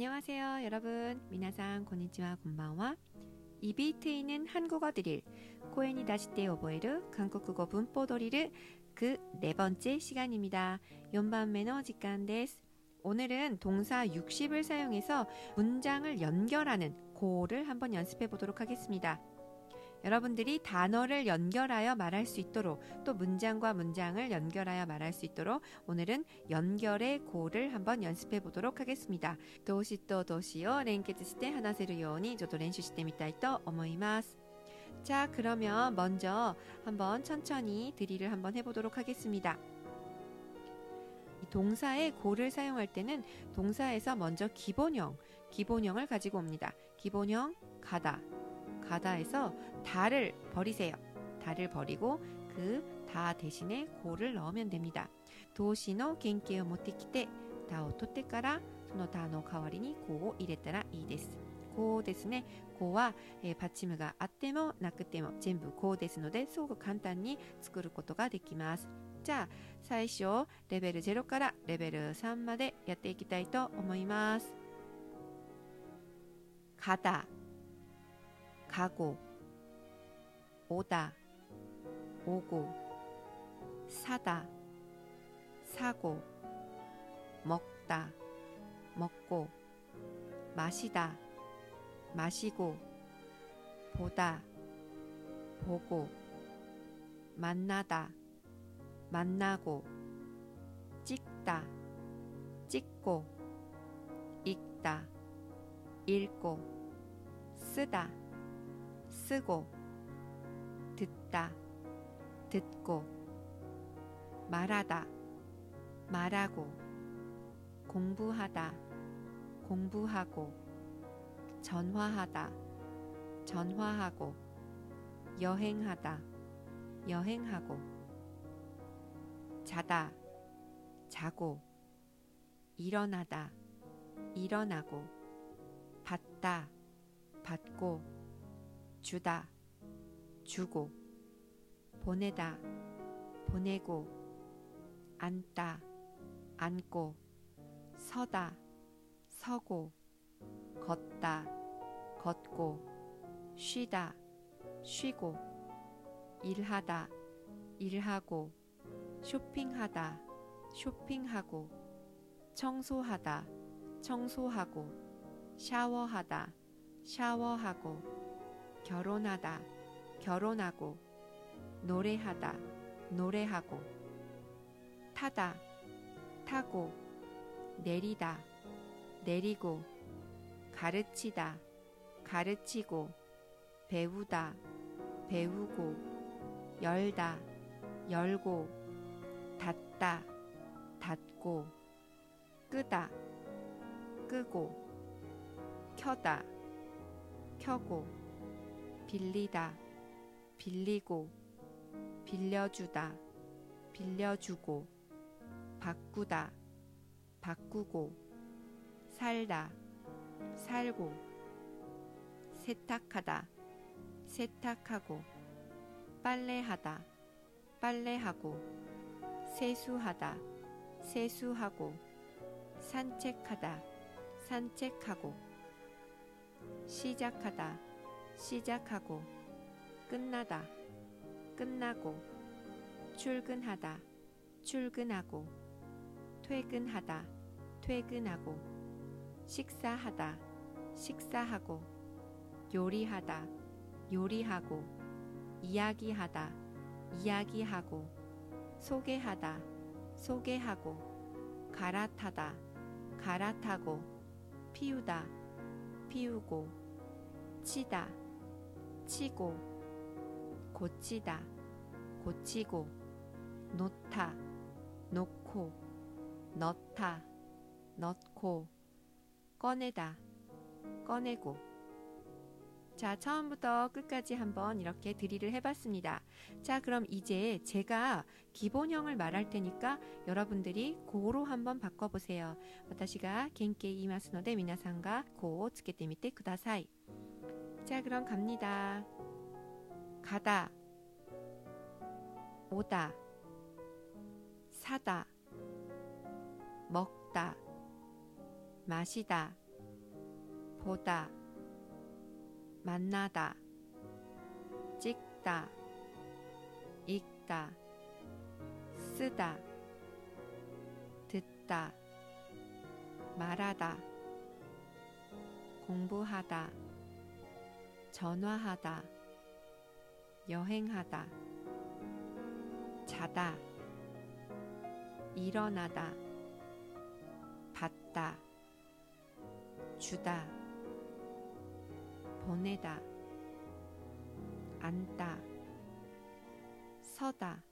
안녕하세요, 여러분. 미나상 고니치와 곤방와. 이비 트이는 한국어 드릴 코에니 다시테 오보에르 한국어 문법 도리를 그네 번째 시간입니다. 연반 매너 직간 데스. 오늘은 동사 60을 사용해서 문장을 연결하는 고를 한번 연습해 보도록 하겠습니다. 여러분들이 단어를 연결하여 말할 수 있도록 또 문장과 문장을 연결하여 말할 수 있도록 오늘은 연결의 고를 한번 연습해 보도록 하겠습니다. 動詞と動詞を連結して話せるようにちょっと練習してみたいと思います. 자, 그러면 먼저 한번 천천히 드릴을 한번 해보도록 하겠습니다. 동사의 고를 사용할 때는 동사에서 먼저 기본형, 기본형을 가지고 옵니다. 기본형 가다, 가다에서 다를 버리세요. 다를 버리고 그 다 대신에 고를 넣으면 됩니다. 도시노 겐케요 모테키테 다오 토테까라 その他の代わりにこう入れたらいいです。こうですね。 고와 예, 받침가 あってもなくても全部こうですのですぐ簡単に作ることができます。 자, 最初 레벨 0から 레벨 3までやっていきたいと思います。 가다 가고 오다 오고 사다 사고 먹다 먹고 마시다 마시고 보다 보고 만나다 만나고 찍다 찍고 읽다 읽고 쓰다 쓰고 듣다 듣고 말하다 말하고 공부하다 공부하고 전화하다 전화하고 여행하다 여행하고 자다 자고 일어나다 일어나고 받다 받고 주다, 주고, 보내다, 보내고, 앉다, 앉고, 서다, 서고, 걷다, 걷고, 쉬다, 쉬고, 일하다, 일하고, 쇼핑하다, 쇼핑하고, 청소하다, 청소하고, 샤워하다, 샤워하고, 결혼하다, 결혼하고, 노래하다, 노래하고, 타다, 타고, 내리다, 내리고, 가르치다, 가르치고, 배우다, 배우고, 열다, 열고, 닫다, 닫고, 끄다, 끄고, 켜다, 켜고, 빌리다, 빌리고, 빌려주다, 빌려주고, 바꾸다, 바꾸고, 살다, 살고, 세탁하다, 세탁하고, 빨래하다, 빨래하고, 세수하다, 세수하고, 산책하다, 산책하고, 시작하다, 시작하고 끝나다 끝나고 출근하다 출근하고 퇴근하다 퇴근하고 식사하다 식사하고 요리하다 요리하고 이야기하다 이야기하고 소개하다 소개하고 갈아타다 갈아타고 피우다 피우고 치다 치고 고치다 고치고 놓다 놓고 넣다 넣고 꺼내다 꺼내고 자, 처음부터 끝까지 한번 이렇게 드릴을 해봤습니다. 자, 그럼 이제 제가 기본형을 말할 테니까 여러분들이 고로 한번 바꿔보세요. 私が原型言いますので皆さんがこうつけてみてください. 자, 그럼 갑니다. 가다, 오다, 사다, 먹다, 마시다, 보다 만나다 찍다 읽다 쓰다 듣다 말하다 공부하다 전화하다 여행하다 자다 일어나다 받다 주다 보내다 앉다 서다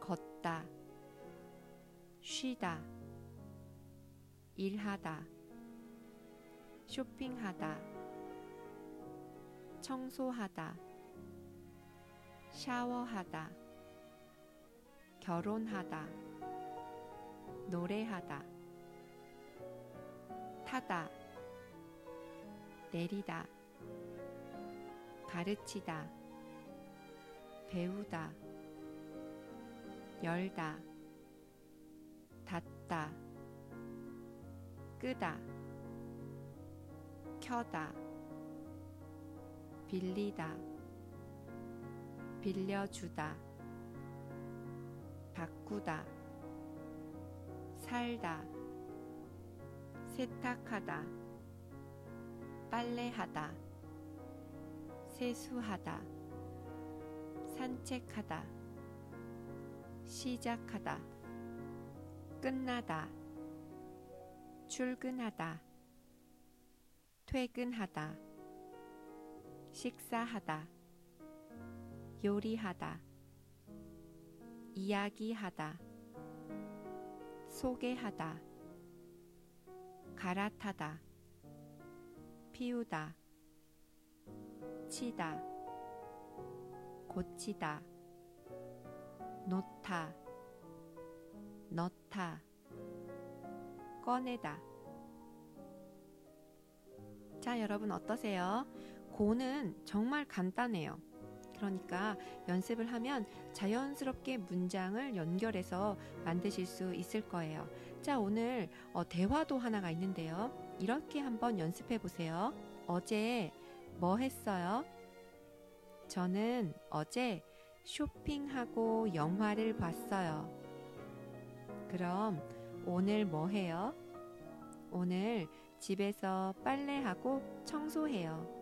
걷다 쉬다 일하다 쇼핑하다 청소하다 샤워하다 결혼하다 노래하다 타다 내리다 가르치다 배우다 열다 닫다 끄다 켜다 빌리다 빌려주다 바꾸다 살다 세탁하다 빨래하다 세수하다 산책하다 시작하다 끝나다 출근하다 퇴근하다 식사하다 요리하다 이야기하다 소개하다 갈아타다 피우다 치다 고치다 놓다 넣다 꺼내다 자 여러분 어떠세요? 고는 정말 간단해요. 그러니까 연습을 하면 자연스럽게 문장을 연결해서 만드실 수 있을 거예요. 자, 오늘 어, 대화도 하나가 있는데요. 이렇게 한번 연습해 보세요. 어제 뭐 했어요? 저는 어제 쇼핑하고 영화를 봤어요. 그럼 오늘 뭐 해요? 오늘 집에서 빨래하고 청소해요.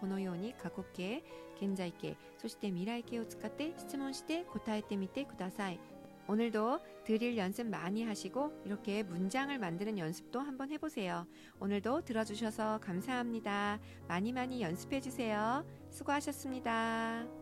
このように過去形、現在形、そして未来形を使って質問して答えてみてください。 오늘도 드릴 연습 많이 하시고 이렇게 문장을 만드는 연습도 한번 해보세요. 오늘도 들어주셔서 감사합니다. 많이 많이 연습해 주세요. 수고하셨습니다.